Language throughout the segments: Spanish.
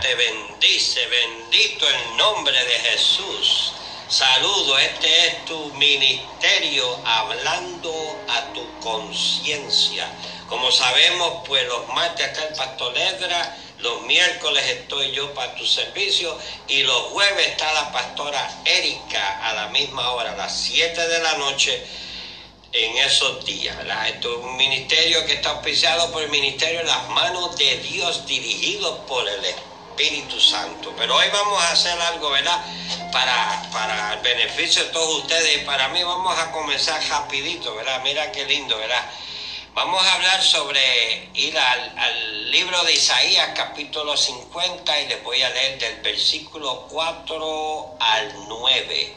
te bendice, bendito el nombre de Jesús. Saludo, este es tu ministerio hablando a tu conciencia. Como sabemos, pues los martes acá el pastor Ledra, los miércoles estoy yo para tu servicio y los jueves está la pastora Erika a la misma hora, a las 7 de la noche en esos días. Esto es un ministerio que está auspiciado por el ministerio en las manos de Dios, dirigido por el Espíritu Santo. Pero hoy vamos a hacer algo, ¿verdad? Para, para el beneficio de todos ustedes y para mí vamos a comenzar rapidito, ¿verdad? Mira qué lindo, ¿verdad? Vamos a hablar sobre ir al, al, libro de Isaías capítulo 50 y les voy a leer del versículo 4 al 9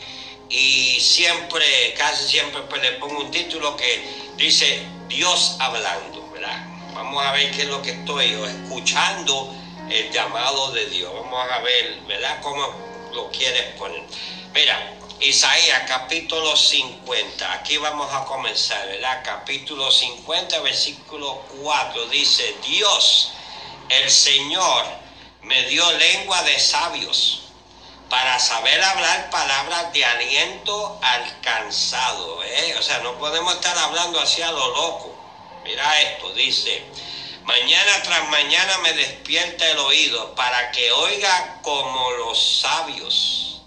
y siempre, casi siempre, pues le pongo un título que dice Dios hablando, ¿verdad? Vamos a ver qué es lo que estoy escuchando el llamado de Dios. Vamos a ver, ¿verdad? Cómo lo quieres poner. Mira, Isaías capítulo 50. Aquí vamos a comenzar, ¿verdad? Capítulo 50, versículo 4. Dice, Dios, el Señor, me dio lengua de sabios para saber hablar palabras de aliento alcanzado. ¿eh? O sea, no podemos estar hablando así a lo loco. Mira esto, dice, mañana tras mañana me despierta el oído para que oiga como los sabios.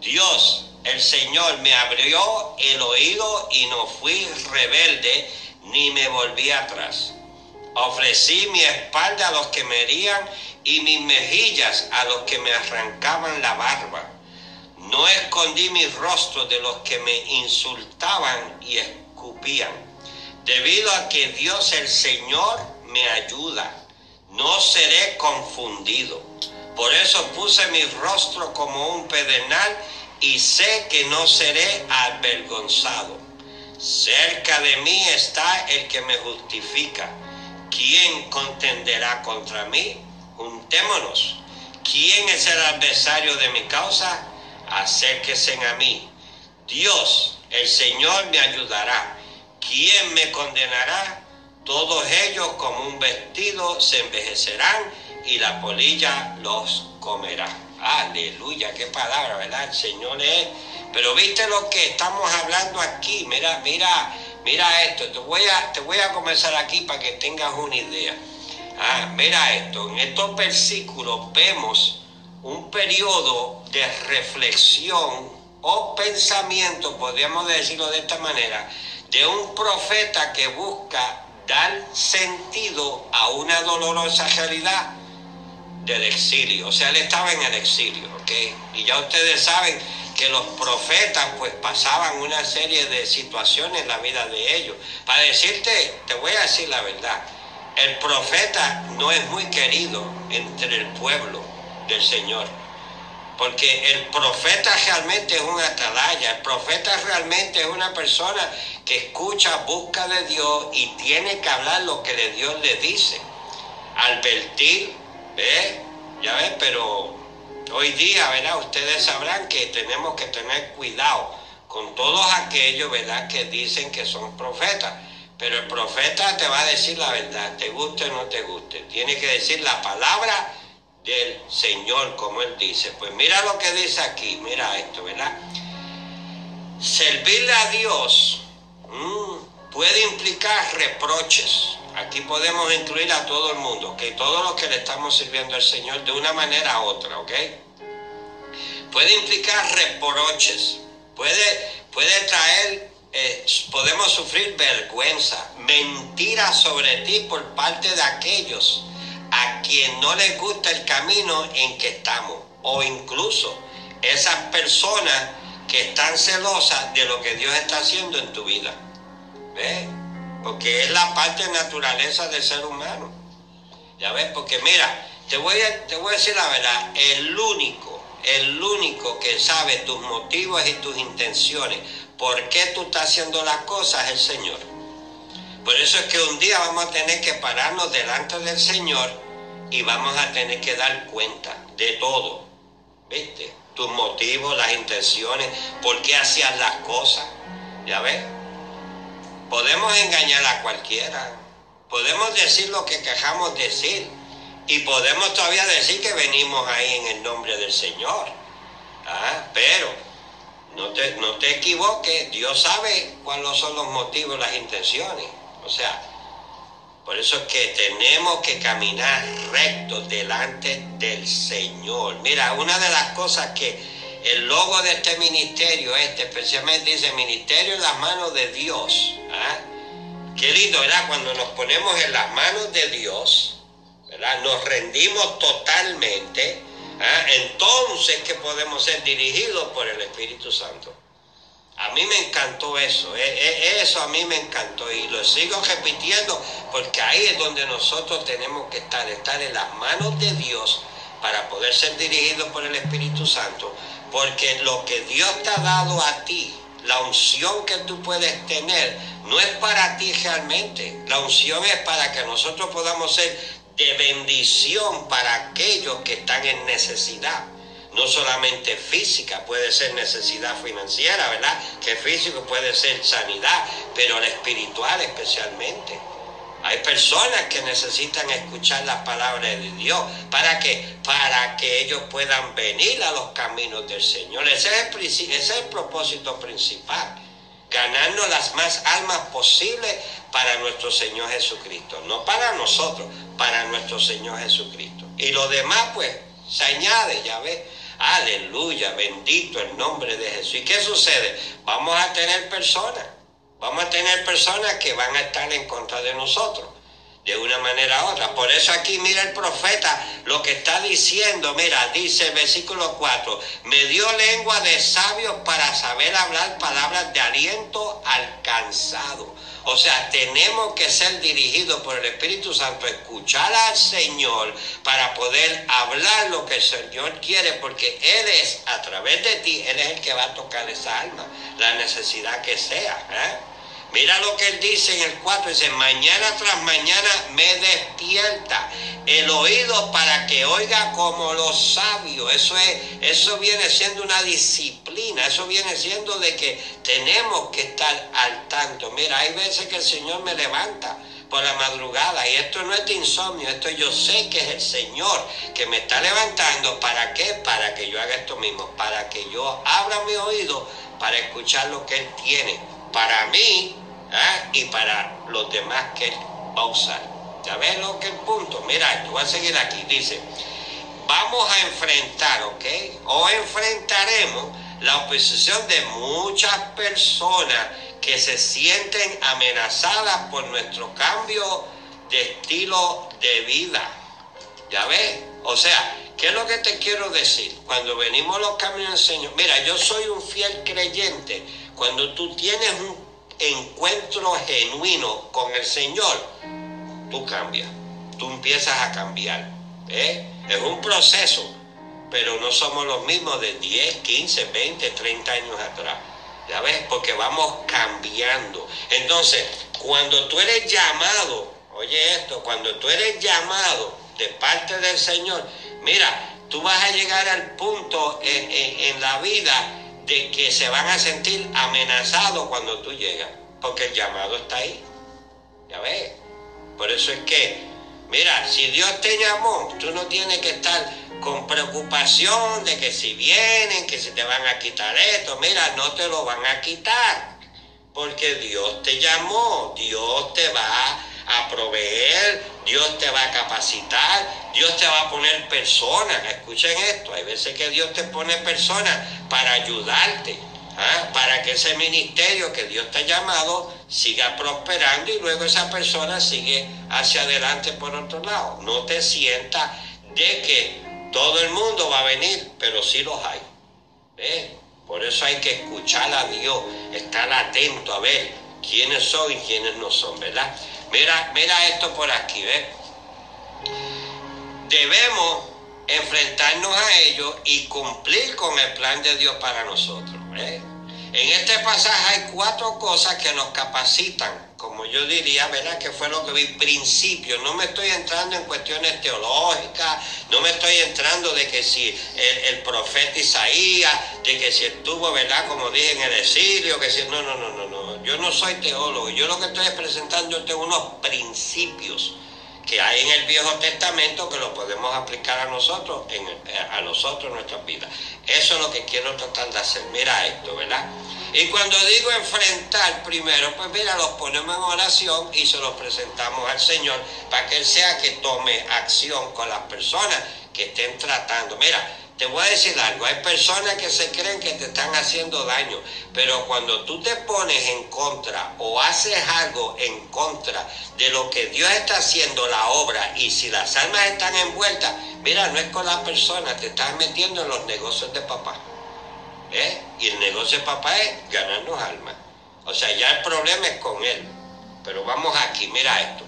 Dios, el Señor, me abrió el oído y no fui rebelde ni me volví atrás. Ofrecí mi espalda a los que me herían y mis mejillas a los que me arrancaban la barba. No escondí mi rostro de los que me insultaban y escupían, debido a que Dios el Señor me ayuda. No seré confundido. Por eso puse mi rostro como un pedernal y sé que no seré avergonzado. Cerca de mí está el que me justifica. ¿Quién contenderá contra mí? juntémonos. ¿Quién es el adversario de mi causa? Acérquese a mí. Dios, el Señor me ayudará. ¿Quién me condenará? Todos ellos como un vestido se envejecerán y la polilla los comerá. Aleluya, qué palabra, ¿verdad? El Señor es. Pero viste lo que estamos hablando aquí. Mira, mira, mira esto. Te voy a, te voy a comenzar aquí para que tengas una idea. Ah, mira esto, en estos versículos vemos un periodo de reflexión o pensamiento, podríamos decirlo de esta manera, de un profeta que busca dar sentido a una dolorosa realidad del exilio. O sea, él estaba en el exilio, ¿ok? Y ya ustedes saben que los profetas pues pasaban una serie de situaciones en la vida de ellos. Para decirte, te voy a decir la verdad, el profeta no es muy querido entre el pueblo del Señor. Porque el profeta realmente es un atalaya, el profeta realmente es una persona que escucha, busca de Dios y tiene que hablar lo que Dios le dice. Advertir, ¿ves? Ya ves, pero hoy día, ¿verdad? Ustedes sabrán que tenemos que tener cuidado con todos aquellos, ¿verdad? Que dicen que son profetas. Pero el profeta te va a decir la verdad, te guste o no te guste. Tiene que decir la palabra del Señor, como Él dice. Pues mira lo que dice aquí, mira esto, ¿verdad? Servirle a Dios mm, puede implicar reproches. Aquí podemos incluir a todo el mundo, que todos los que le estamos sirviendo al Señor de una manera u otra, ¿ok? Puede implicar reproches, puede, puede traer eh, podemos sufrir vergüenza, mentira sobre ti por parte de aquellos quien no les gusta el camino en que estamos, o incluso esas personas que están celosas de lo que Dios está haciendo en tu vida. ¿Ves? Porque es la parte naturaleza del ser humano. ¿Ya ves? Porque mira, te voy a, te voy a decir la verdad, el único, el único que sabe tus motivos y tus intenciones por qué tú estás haciendo las cosas el Señor. Por eso es que un día vamos a tener que pararnos delante del Señor y vamos a tener que dar cuenta de todo. ¿Viste? Tus motivos, las intenciones, por qué hacías las cosas. ¿Ya ves? Podemos engañar a cualquiera. Podemos decir lo que quejamos decir. Y podemos todavía decir que venimos ahí en el nombre del Señor. ¿ah? Pero no te, no te equivoques, Dios sabe cuáles son los motivos, las intenciones. O sea, por eso es que tenemos que caminar recto delante del Señor. Mira, una de las cosas que el logo de este ministerio, este especialmente dice ministerio en las manos de Dios. ¿ah? Qué lindo, ¿verdad? Cuando nos ponemos en las manos de Dios, ¿verdad? Nos rendimos totalmente. ¿ah? Entonces que podemos ser dirigidos por el Espíritu Santo. A mí me encantó eso, e, e, eso a mí me encantó y lo sigo repitiendo porque ahí es donde nosotros tenemos que estar, estar en las manos de Dios para poder ser dirigidos por el Espíritu Santo, porque lo que Dios te ha dado a ti, la unción que tú puedes tener, no es para ti realmente, la unción es para que nosotros podamos ser de bendición para aquellos que están en necesidad no solamente física, puede ser necesidad financiera, ¿verdad? Que físico puede ser sanidad, pero la espiritual especialmente. Hay personas que necesitan escuchar las palabras de Dios. ¿Para qué? Para que ellos puedan venir a los caminos del Señor. Ese es el, ese es el propósito principal. Ganarnos las más almas posibles para nuestro Señor Jesucristo. No para nosotros, para nuestro Señor Jesucristo. Y lo demás, pues, se añade, ya ves. Aleluya, bendito el nombre de Jesús. ¿Y qué sucede? Vamos a tener personas, vamos a tener personas que van a estar en contra de nosotros, de una manera u otra. Por eso aquí mira el profeta lo que está diciendo, mira, dice el versículo 4, me dio lengua de sabios para saber hablar palabras de aliento alcanzado. O sea, tenemos que ser dirigidos por el Espíritu Santo, escuchar al Señor para poder hablar lo que el Señor quiere, porque Él es, a través de ti, Él es el que va a tocar esa alma, la necesidad que sea. ¿eh? Mira lo que él dice en el 4, dice, mañana tras mañana me despierta el oído para que oiga como los sabios. Eso, es, eso viene siendo una disciplina, eso viene siendo de que tenemos que estar al tanto. Mira, hay veces que el Señor me levanta por la madrugada y esto no es de insomnio, esto yo sé que es el Señor que me está levantando. ¿Para qué? Para que yo haga esto mismo, para que yo abra mi oído para escuchar lo que Él tiene. Para mí, ¿Ah? y para los demás que va a usar. ¿Ya ves lo que el punto? Mira, yo voy a seguir aquí. Dice, vamos a enfrentar, ¿ok? O enfrentaremos la oposición de muchas personas que se sienten amenazadas por nuestro cambio de estilo de vida. ¿Ya ves? O sea, ¿qué es lo que te quiero decir? Cuando venimos los caminos del Señor, mira, yo soy un fiel creyente. Cuando tú tienes un encuentro genuino con el Señor, tú cambias, tú empiezas a cambiar. ¿eh? Es un proceso, pero no somos los mismos de 10, 15, 20, 30 años atrás. ¿Ya ves? Porque vamos cambiando. Entonces, cuando tú eres llamado, oye esto, cuando tú eres llamado de parte del Señor, mira, tú vas a llegar al punto en, en la vida de que se van a sentir amenazados cuando tú llegas, porque el llamado está ahí. Ya ves. Por eso es que, mira, si Dios te llamó, tú no tienes que estar con preocupación de que si vienen, que se te van a quitar esto. Mira, no te lo van a quitar, porque Dios te llamó, Dios te va a proveer, Dios te va a capacitar, Dios te va a poner personas. Escuchen esto, hay veces que Dios te pone personas para ayudarte, ¿ah? para que ese ministerio que Dios te ha llamado siga prosperando y luego esa persona sigue hacia adelante por otro lado. No te sientas de que todo el mundo va a venir, pero sí los hay. Por eso hay que escuchar a Dios, estar atento a ver quiénes son y quiénes no son, ¿verdad? Mira, mira esto por aquí, ¿ves? Debemos enfrentarnos a ellos y cumplir con el plan de Dios para nosotros. En este pasaje hay cuatro cosas que nos capacitan, como yo diría, ¿verdad? Que fue lo que vi principio. No me estoy entrando en cuestiones teológicas, no me estoy entrando de que si el, profeta Isaías, de que si estuvo, ¿verdad? Como dije en el exilio, que si. No, no, no, no, no. Yo no soy teólogo. Yo lo que estoy es unos principios que hay en el Viejo Testamento que lo podemos aplicar a nosotros, en, a nosotros en nuestras vidas. Eso es lo que quiero tratar de hacer. Mira esto, ¿verdad? Y cuando digo enfrentar primero, pues mira, los ponemos en oración y se los presentamos al Señor para que Él sea que tome acción con las personas que estén tratando. Mira, te voy a decir algo, hay personas que se creen que te están haciendo daño, pero cuando tú te pones en contra o haces algo en contra de lo que Dios está haciendo la obra y si las almas están envueltas, mira, no es con la persona, te estás metiendo en los negocios de papá. ¿eh? Y el negocio de papá es ganarnos almas. O sea, ya el problema es con él. Pero vamos aquí, mira esto.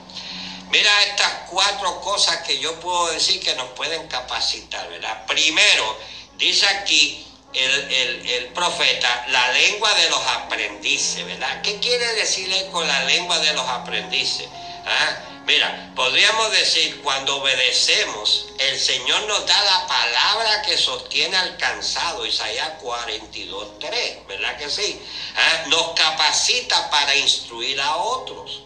Mira estas cuatro cosas que yo puedo decir que nos pueden capacitar, ¿verdad? Primero, dice aquí el, profeta, la lengua de los aprendices, ¿verdad? ¿Qué quiere decir con la lengua de los aprendices? ¿Ah? Mira, podríamos decir, cuando obedecemos, el Señor nos da la palabra que sostiene al cansado, Isaías 42, 3, ¿verdad que sí? ¿Ah? Nos capacita para instruir a otros.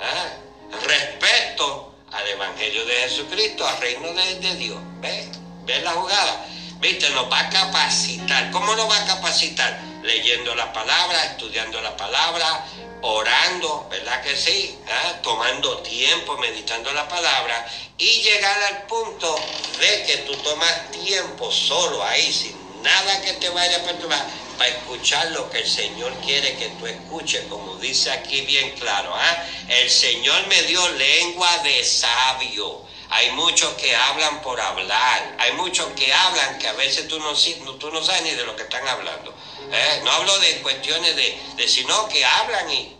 ¿Ah? Respecto al Evangelio de Jesucristo, al reino de, Dios. ¿Ves? ¿Ves la jugada? ¿Viste? Nos va a capacitar. ¿Cómo nos va a capacitar? Leyendo la palabra, estudiando la palabra, orando, ¿verdad que sí? ¿Ah? Tomando tiempo, meditando la palabra y llegar al punto de que tú tomas tiempo solo ahí, sin nada que te vaya a perturbar para escuchar lo que el Señor quiere que tú escuches, como dice aquí bien claro. ¿ah? El Señor me dio lengua de sabio. Hay muchos que hablan por hablar. Hay muchos que hablan que a veces tú no, tú no sabes ni de lo que están hablando. ¿eh? No hablo de cuestiones de, de sino que hablan y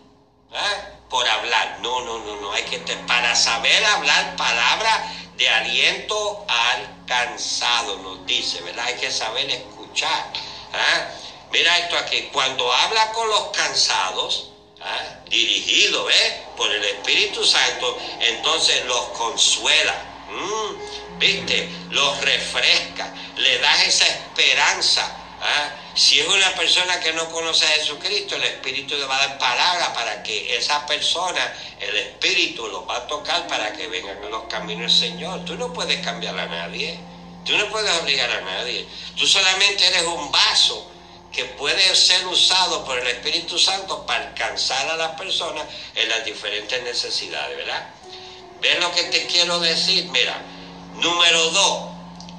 ¿ah? por hablar. No, no, no, no. Hay que para saber hablar palabras de aliento al cansado, nos dice, ¿verdad? Hay que saber escuchar. ¿Ah? Mira esto aquí, cuando habla con los cansados, ¿ah? dirigido ¿ves? por el Espíritu Santo, entonces los consuela, ¿viste? Los refresca, le das esa esperanza. ¿ah? Si es una persona que no conoce a Jesucristo, el Espíritu le va a dar palabra para que esa persona, el Espíritu, los va a tocar para que vengan en los caminos del Señor. Tú no puedes cambiar a nadie, tú no puedes obligar a nadie. Tú solamente eres un vaso que puede ser usado por el Espíritu Santo para alcanzar a las personas en las diferentes necesidades, ¿verdad? ¿Ves lo que te quiero decir? Mira, número dos,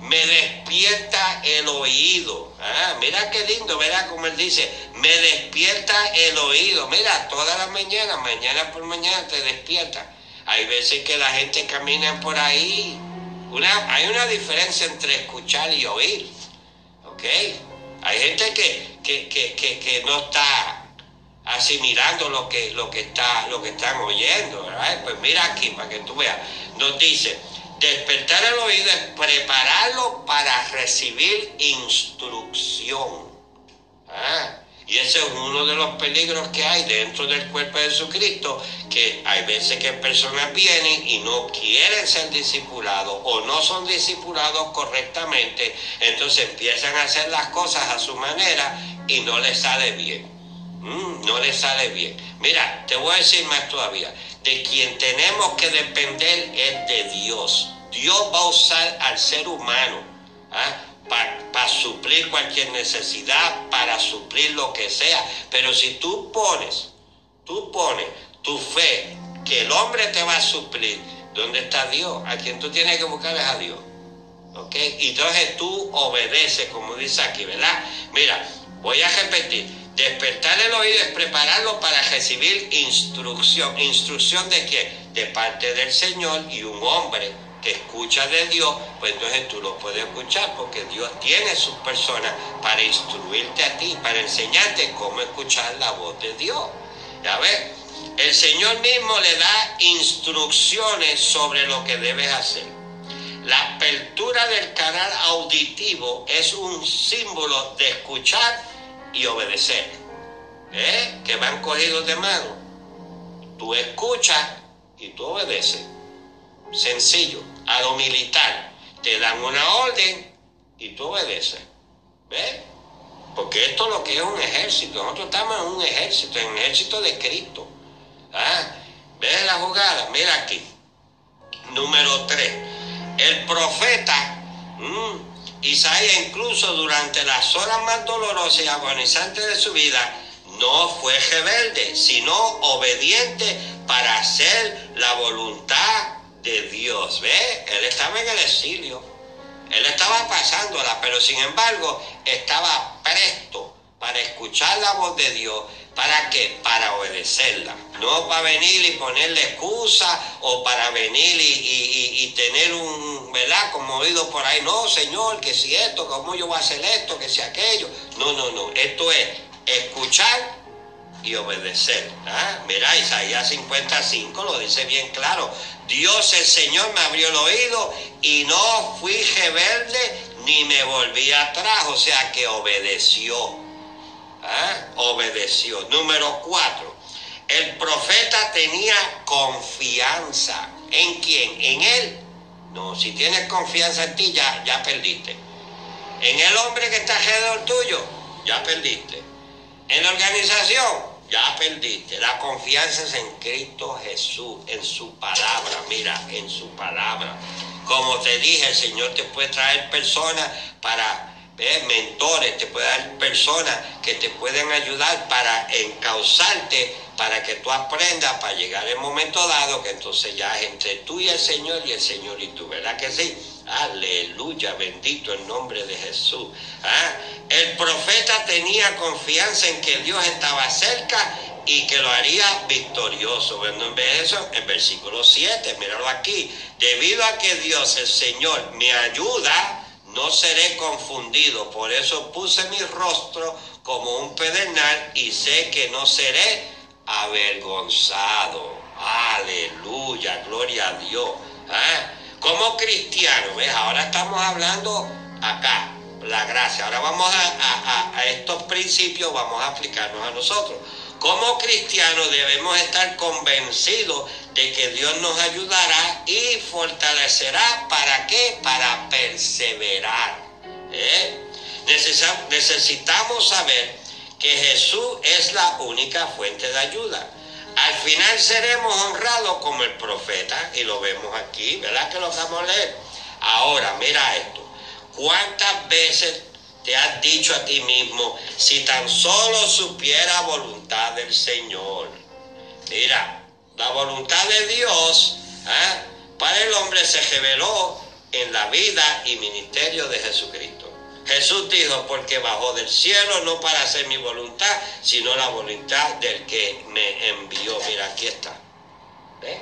me despierta el oído. Ah, mira qué lindo, ¿verdad? Como él dice, me despierta el oído. Mira, todas las mañanas, mañana por mañana te despierta. Hay veces que la gente camina por ahí. Una, hay una diferencia entre escuchar y oír. ¿Ok? Hay gente que, que, no está asimilando lo que, lo que, está, lo que están oyendo. Pues mira aquí para que tú veas. Nos dice, despertar el oído es prepararlo para recibir instrucción. ¿Ah? Y ese es uno de los peligros que hay dentro del cuerpo de Jesucristo, que hay veces que personas vienen y no quieren ser discipulados o no son discipulados correctamente, entonces empiezan a hacer las cosas a su manera y no les sale bien. Mm, no les sale bien. Mira, te voy a decir más todavía, de quien tenemos que depender es de Dios. Dios va a usar al ser humano. ¿ah? Para suplir cualquier necesidad, para suplir lo que sea. Pero si tú pones, tú pones tu fe que el hombre te va a suplir, ¿dónde está Dios? A quien tú tienes que buscar es a Dios. ¿Ok? Y entonces tú obedeces, como dice aquí, ¿verdad? Mira, voy a repetir. Despertar el oído es prepararlo para recibir instrucción. ¿Instrucción de qué? De parte del Señor y un hombre escucha de Dios, pues entonces tú lo puedes escuchar porque Dios tiene sus personas para instruirte a ti, para enseñarte cómo escuchar la voz de Dios. Ya ves, el Señor mismo le da instrucciones sobre lo que debes hacer. La apertura del canal auditivo es un símbolo de escuchar y obedecer. ¿Eh? Que van cogidos de mano. Tú escuchas y tú obedeces. Sencillo a lo militar. Te dan una orden y tú obedeces. ¿Ves? Porque esto es lo que es un ejército. Nosotros estamos en un ejército, en un ejército de Cristo. ¿Ah? ¿Ves la jugada? Mira aquí. Número 3. El profeta mm, Isaías incluso durante las horas más dolorosas y agonizantes de su vida no fue rebelde, sino obediente para hacer la voluntad de Dios. ¿Ve? Él estaba en el exilio. Él estaba pasándola, pero sin embargo estaba presto para escuchar la voz de Dios. ¿Para qué? Para obedecerla. No para venir y ponerle excusa o para venir y, tener un, ¿verdad? Como oído por ahí. No, Señor, que si esto, ¿cómo yo voy a hacer esto, que si aquello? No, no, no. Esto es escuchar y obedecer. ¿ah? Mira, Isaías 55 lo dice bien claro. Dios el Señor me abrió el oído y no fui rebelde ni me volví atrás, o sea que obedeció. ¿ah? Obedeció. Número cuatro, el profeta tenía confianza. ¿En quién? ¿En él? No, si tienes confianza en ti, ya, ya perdiste. En el hombre que está alrededor tuyo, ya perdiste. En la organización, ya perdiste. La confianza es en Cristo Jesús, en su palabra. Mira, en su palabra. Como te dije, el Señor te puede traer personas para, mentores, te puede dar personas que te pueden ayudar para encauzarte, para que tú aprendas, para llegar el momento dado, que entonces ya es entre tú y el Señor y el Señor y tú, ¿verdad que sí? Aleluya, bendito el nombre de Jesús. ¿Ah? El profeta tenía confianza en que Dios estaba cerca y que lo haría victorioso. Bueno, en eso, en versículo 7, míralo aquí. Debido a que Dios, el Señor, me ayuda, no seré confundido. Por eso puse mi rostro como un pedernal y sé que no seré avergonzado. Aleluya, gloria a Dios. ¿Ah? Como cristiano, ¿ves? Ahora estamos hablando acá, la gracia. Ahora vamos a, estos principios, vamos a aplicarnos a nosotros. Como cristianos debemos estar convencidos de que Dios nos ayudará y fortalecerá. ¿Para qué? Para perseverar. ¿eh? Necesitamos saber que Jesús es la única fuente de ayuda. Al final seremos honrados como el profeta, y lo vemos aquí, ¿verdad que lo vamos a leer? Ahora, mira esto. ¿Cuántas veces te has dicho a ti mismo, si tan solo supiera voluntad del Señor? Mira, la voluntad de Dios ¿eh? para el hombre se reveló en la vida y ministerio de Jesucristo. Jesús dijo, porque bajó del cielo no para hacer mi voluntad, sino la voluntad del que me envió. Mira, aquí está. ¿Ves?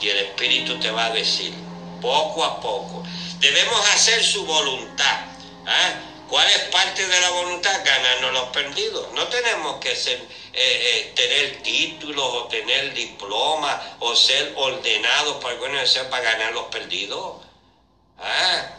Y el Espíritu te va a decir, poco a poco. Debemos hacer su voluntad. ¿ah? ¿Cuál es parte de la voluntad? Ganarnos los perdidos. No tenemos que ser, eh, eh, tener títulos o tener diplomas o ser ordenados para, para ganar los perdidos. ¿Ah?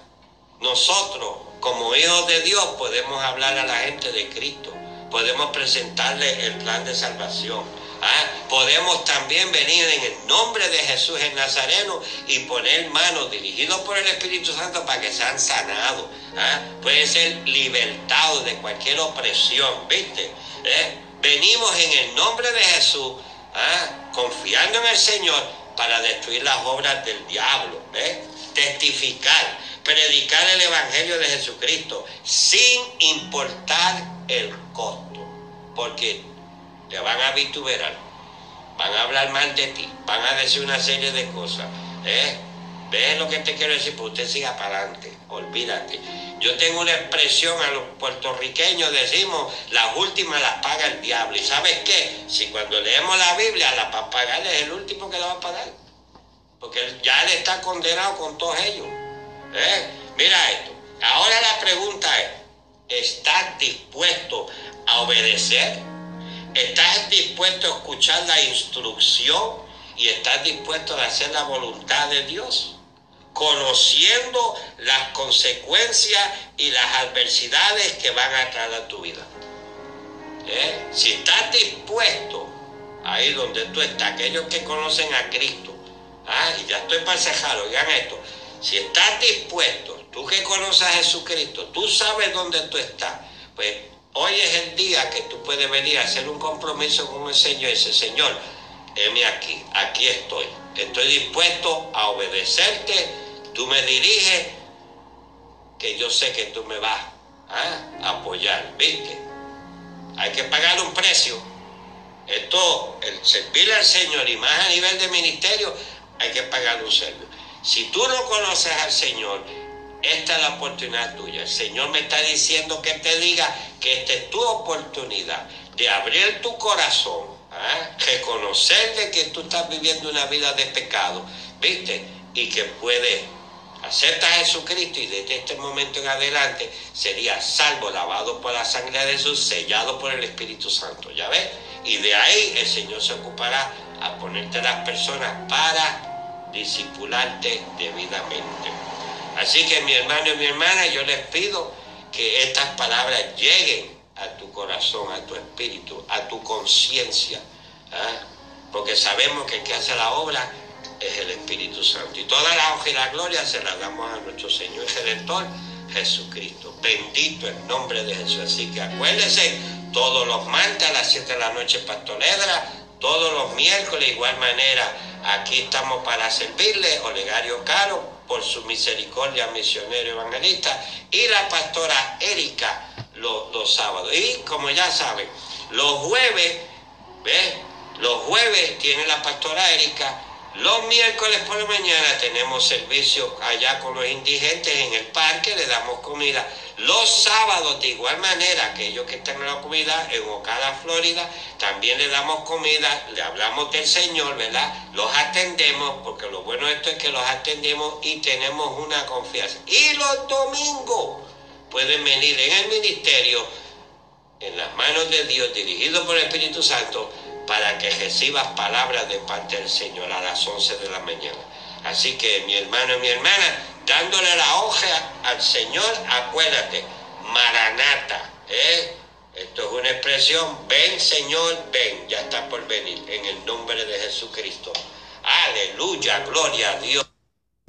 Nosotros como hijos de Dios podemos hablar a la gente de Cristo, podemos presentarle el plan de salvación. ¿ah? Podemos también venir en el nombre de Jesús el Nazareno y poner manos dirigidos por el Espíritu Santo para que sean sanados. ¿ah? Pueden ser libertados de cualquier opresión, ¿viste? ¿Eh? Venimos en el nombre de Jesús, ¿ah? confiando en el Señor para destruir las obras del diablo, ¿eh? testificar predicar el Evangelio de Jesucristo sin importar el costo. Porque te van a vituperar, van a hablar mal de ti, van a decir una serie de cosas. ¿eh? ¿Ves lo que te quiero decir? Pues usted siga para adelante, olvídate. Yo tengo una expresión a los puertorriqueños, decimos, las últimas las paga el diablo. ¿Y sabes qué? Si cuando leemos la Biblia, la para pagar es el último que la va a pagar. Porque ya él está condenado con todos ellos. ¿Eh? Mira esto. Ahora la pregunta es, ¿estás dispuesto a obedecer? ¿Estás dispuesto a escuchar la instrucción y estás dispuesto a hacer la voluntad de Dios? Conociendo las consecuencias y las adversidades que van a traer a tu vida. ¿Eh? Si estás dispuesto, ahí donde tú estás, aquellos que conocen a Cristo, ah, y ya estoy para cejar, oigan esto, si estás dispuesto, tú que conoces a Jesucristo, tú sabes dónde tú estás, pues hoy es el día que tú puedes venir a hacer un compromiso con el Señor y decir, Señor, heme aquí, aquí estoy. estoy dispuesto a obedecerte, tú me diriges, que yo sé que tú me vas a apoyar, ¿viste? Hay que pagar un precio. Esto, el servirle al Señor y más a nivel de ministerio, hay que pagar un servicio. Si tú no conoces al Señor, esta es la oportunidad tuya. El Señor me está diciendo que te diga que esta es tu oportunidad de abrir tu corazón, ¿ah? reconocer que tú estás viviendo una vida de pecado, ¿viste? Y que puedes aceptar a Jesucristo y desde este momento en adelante sería salvo, lavado por la sangre de Jesús, sellado por el Espíritu Santo, ¿ya ves? Y de ahí el Señor se ocupará a ponerte las personas para discipularte debidamente. Así que mi hermano y mi hermana, yo les pido que estas palabras lleguen a tu corazón, a tu espíritu, a tu conciencia, ¿ah? porque sabemos que el que hace la obra es el Espíritu Santo. Y toda la hoja y la gloria se la damos a nuestro Señor y Redentor Jesucristo. Bendito el nombre de Jesús. Así que acuérdense, todos los martes a las 7 de la noche Pastoredra, todos los miércoles de igual manera, aquí estamos para servirle, Olegario Caro, por su misericordia, misionero evangelista, y la pastora Erika los, sábados. Y como ya saben, los jueves, ¿ves? Los jueves tiene la pastora Erika. Los miércoles por la mañana tenemos servicio allá con los indigentes en el parque, le damos comida. Los sábados, de igual manera, aquellos que están en la comunidad, en Ocala, Florida, también le damos comida, le hablamos del Señor, ¿verdad? Los atendemos, porque lo bueno de esto es que los atendemos y tenemos una confianza. Y los domingos pueden venir en el ministerio, en las manos de Dios, dirigido por el Espíritu Santo, para que recibas palabras de parte del Señor a las 11 de la mañana. Así que mi hermano y mi hermana, dándole la hoja al Señor, acuérdate, Maranata, ¿eh? Esto es una expresión, ven Señor, ven, ya está por venir, en el nombre de Jesucristo. Aleluya, gloria a Dios.